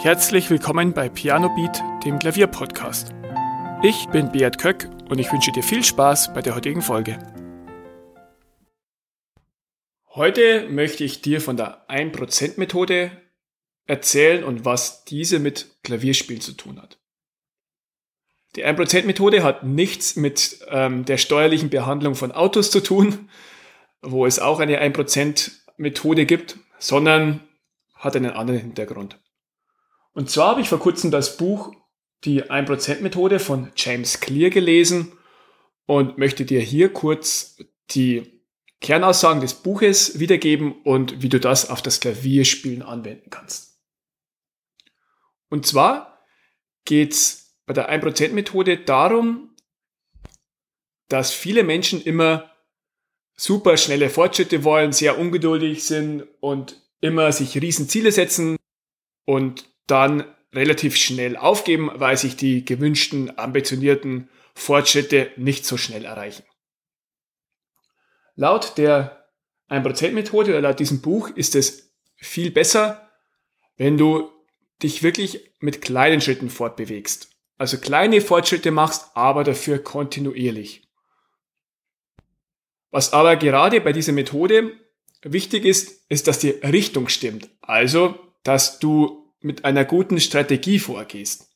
Herzlich willkommen bei Piano Beat, dem Klavierpodcast. Ich bin Beat Köck und ich wünsche dir viel Spaß bei der heutigen Folge. Heute möchte ich dir von der 1%-Methode erzählen und was diese mit Klavierspielen zu tun hat. Die 1%-Methode hat nichts mit ähm, der steuerlichen Behandlung von Autos zu tun, wo es auch eine 1%-Methode gibt, sondern hat einen anderen Hintergrund. Und zwar habe ich vor kurzem das Buch Die 1%-Methode von James Clear gelesen und möchte dir hier kurz die Kernaussagen des Buches wiedergeben und wie du das auf das Klavierspielen anwenden kannst. Und zwar geht es bei der 1%-Methode darum, dass viele Menschen immer super schnelle Fortschritte wollen, sehr ungeduldig sind und immer sich riesen Ziele setzen und dann relativ schnell aufgeben, weil sich die gewünschten, ambitionierten Fortschritte nicht so schnell erreichen. Laut der 1%-Methode oder laut diesem Buch ist es viel besser, wenn du dich wirklich mit kleinen Schritten fortbewegst. Also kleine Fortschritte machst, aber dafür kontinuierlich. Was aber gerade bei dieser Methode wichtig ist, ist, dass die Richtung stimmt. Also, dass du mit einer guten Strategie vorgehst.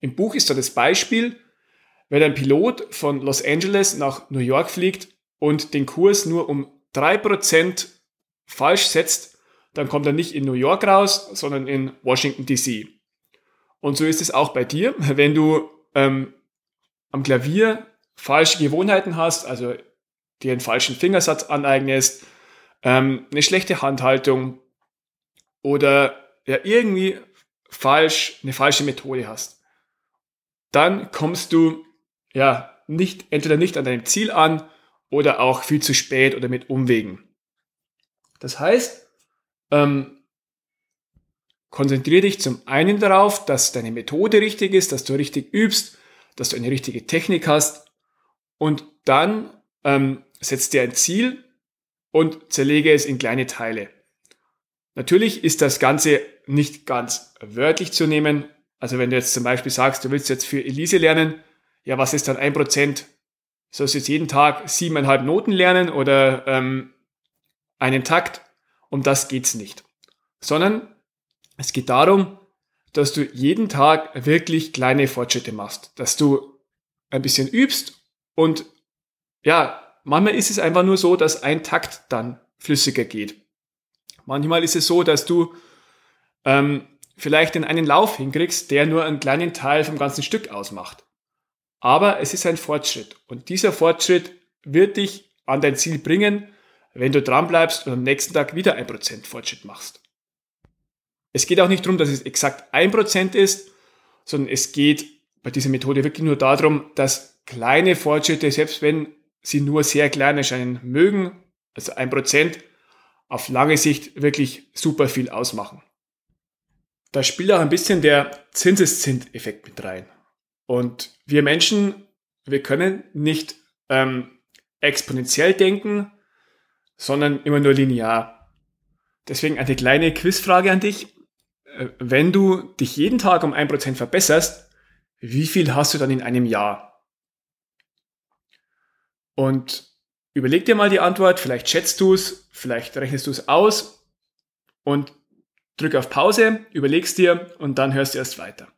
Im Buch ist da das Beispiel, wenn ein Pilot von Los Angeles nach New York fliegt und den Kurs nur um 3% falsch setzt, dann kommt er nicht in New York raus, sondern in Washington DC. Und so ist es auch bei dir, wenn du ähm, am Klavier falsche Gewohnheiten hast, also dir einen falschen Fingersatz aneignest, ähm, eine schlechte Handhaltung oder ja irgendwie falsch, eine falsche Methode hast, dann kommst du ja nicht, entweder nicht an deinem Ziel an oder auch viel zu spät oder mit Umwegen. Das heißt, ähm, konzentriere dich zum einen darauf, dass deine Methode richtig ist, dass du richtig übst, dass du eine richtige Technik hast und dann ähm, setzt dir ein Ziel und zerlege es in kleine Teile. Natürlich ist das Ganze nicht ganz wörtlich zu nehmen. Also wenn du jetzt zum Beispiel sagst, du willst jetzt für Elise lernen, ja, was ist dann ein Prozent? Sollst du jetzt jeden Tag siebeneinhalb Noten lernen oder ähm, einen Takt? Um das geht's nicht. Sondern es geht darum, dass du jeden Tag wirklich kleine Fortschritte machst, dass du ein bisschen übst und ja, manchmal ist es einfach nur so, dass ein Takt dann flüssiger geht. Manchmal ist es so, dass du ähm, vielleicht in einen Lauf hinkriegst, der nur einen kleinen Teil vom ganzen Stück ausmacht. Aber es ist ein Fortschritt und dieser Fortschritt wird dich an dein Ziel bringen, wenn du dran bleibst und am nächsten Tag wieder ein Prozent Fortschritt machst. Es geht auch nicht darum, dass es exakt ein Prozent ist, sondern es geht bei dieser Methode wirklich nur darum, dass kleine Fortschritte, selbst wenn sie nur sehr klein erscheinen mögen, also ein Prozent, auf lange Sicht wirklich super viel ausmachen. Da spielt auch ein bisschen der Zinseszinseffekt mit rein. Und wir Menschen, wir können nicht ähm, exponentiell denken, sondern immer nur linear. Deswegen eine kleine Quizfrage an dich. Äh, wenn du dich jeden Tag um ein Prozent verbesserst, wie viel hast du dann in einem Jahr? Und Überleg dir mal die Antwort, vielleicht schätzt du es, vielleicht rechnest du es aus und drück auf Pause, überlegst dir und dann hörst du erst weiter.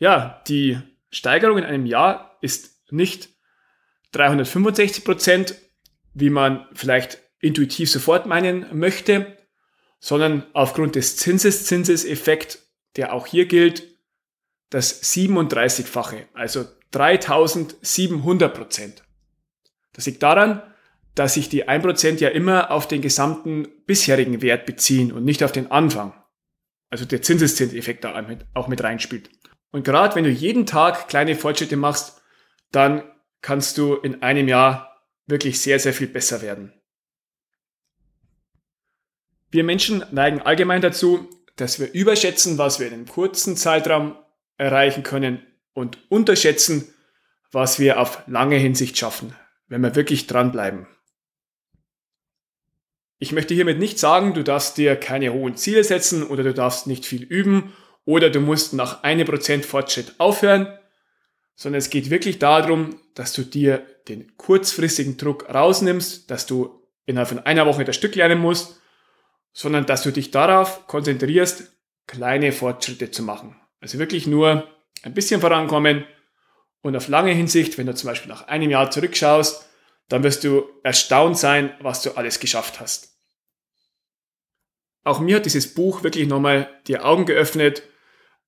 Ja, die Steigerung in einem Jahr ist nicht 365 Prozent, wie man vielleicht intuitiv sofort meinen möchte, sondern aufgrund des Zinseszinseseffekt, der auch hier gilt, das 37-fache, also 3700 Prozent. Das liegt daran, dass sich die 1% ja immer auf den gesamten bisherigen Wert beziehen und nicht auf den Anfang. Also der Zinseszinseffekt da auch mit reinspielt. Und gerade wenn du jeden Tag kleine Fortschritte machst, dann kannst du in einem Jahr wirklich sehr, sehr viel besser werden. Wir Menschen neigen allgemein dazu, dass wir überschätzen, was wir in einem kurzen Zeitraum erreichen können und unterschätzen, was wir auf lange Hinsicht schaffen wenn wir wirklich dranbleiben. Ich möchte hiermit nicht sagen, du darfst dir keine hohen Ziele setzen oder du darfst nicht viel üben oder du musst nach einem Prozent Fortschritt aufhören, sondern es geht wirklich darum, dass du dir den kurzfristigen Druck rausnimmst, dass du innerhalb von einer Woche das Stück lernen musst, sondern dass du dich darauf konzentrierst, kleine Fortschritte zu machen. Also wirklich nur ein bisschen vorankommen und auf lange Hinsicht, wenn du zum Beispiel nach einem Jahr zurückschaust, dann wirst du erstaunt sein, was du alles geschafft hast. Auch mir hat dieses Buch wirklich nochmal die Augen geöffnet.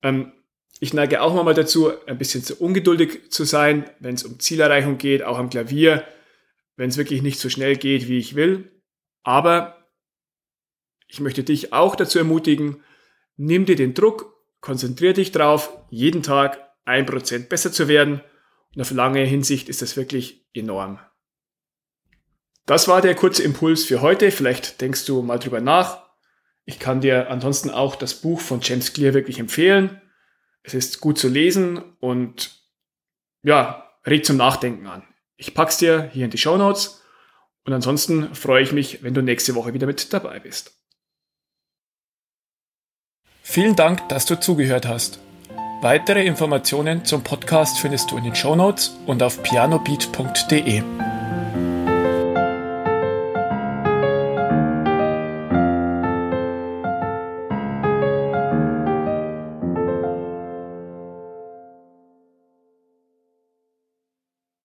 Ähm, ich neige auch mal dazu, ein bisschen zu ungeduldig zu sein, wenn es um Zielerreichung geht, auch am Klavier, wenn es wirklich nicht so schnell geht, wie ich will. Aber ich möchte dich auch dazu ermutigen, nimm dir den Druck, konzentriere dich drauf, jeden Tag ein Prozent besser zu werden. Und auf lange Hinsicht ist das wirklich enorm. Das war der kurze Impuls für heute. Vielleicht denkst du mal drüber nach. Ich kann dir ansonsten auch das Buch von James Clear wirklich empfehlen. Es ist gut zu lesen und ja, regt zum Nachdenken an. Ich pack's dir hier in die Show Notes und ansonsten freue ich mich, wenn du nächste Woche wieder mit dabei bist. Vielen Dank, dass du zugehört hast. Weitere Informationen zum Podcast findest du in den Show Notes und auf pianobeat.de.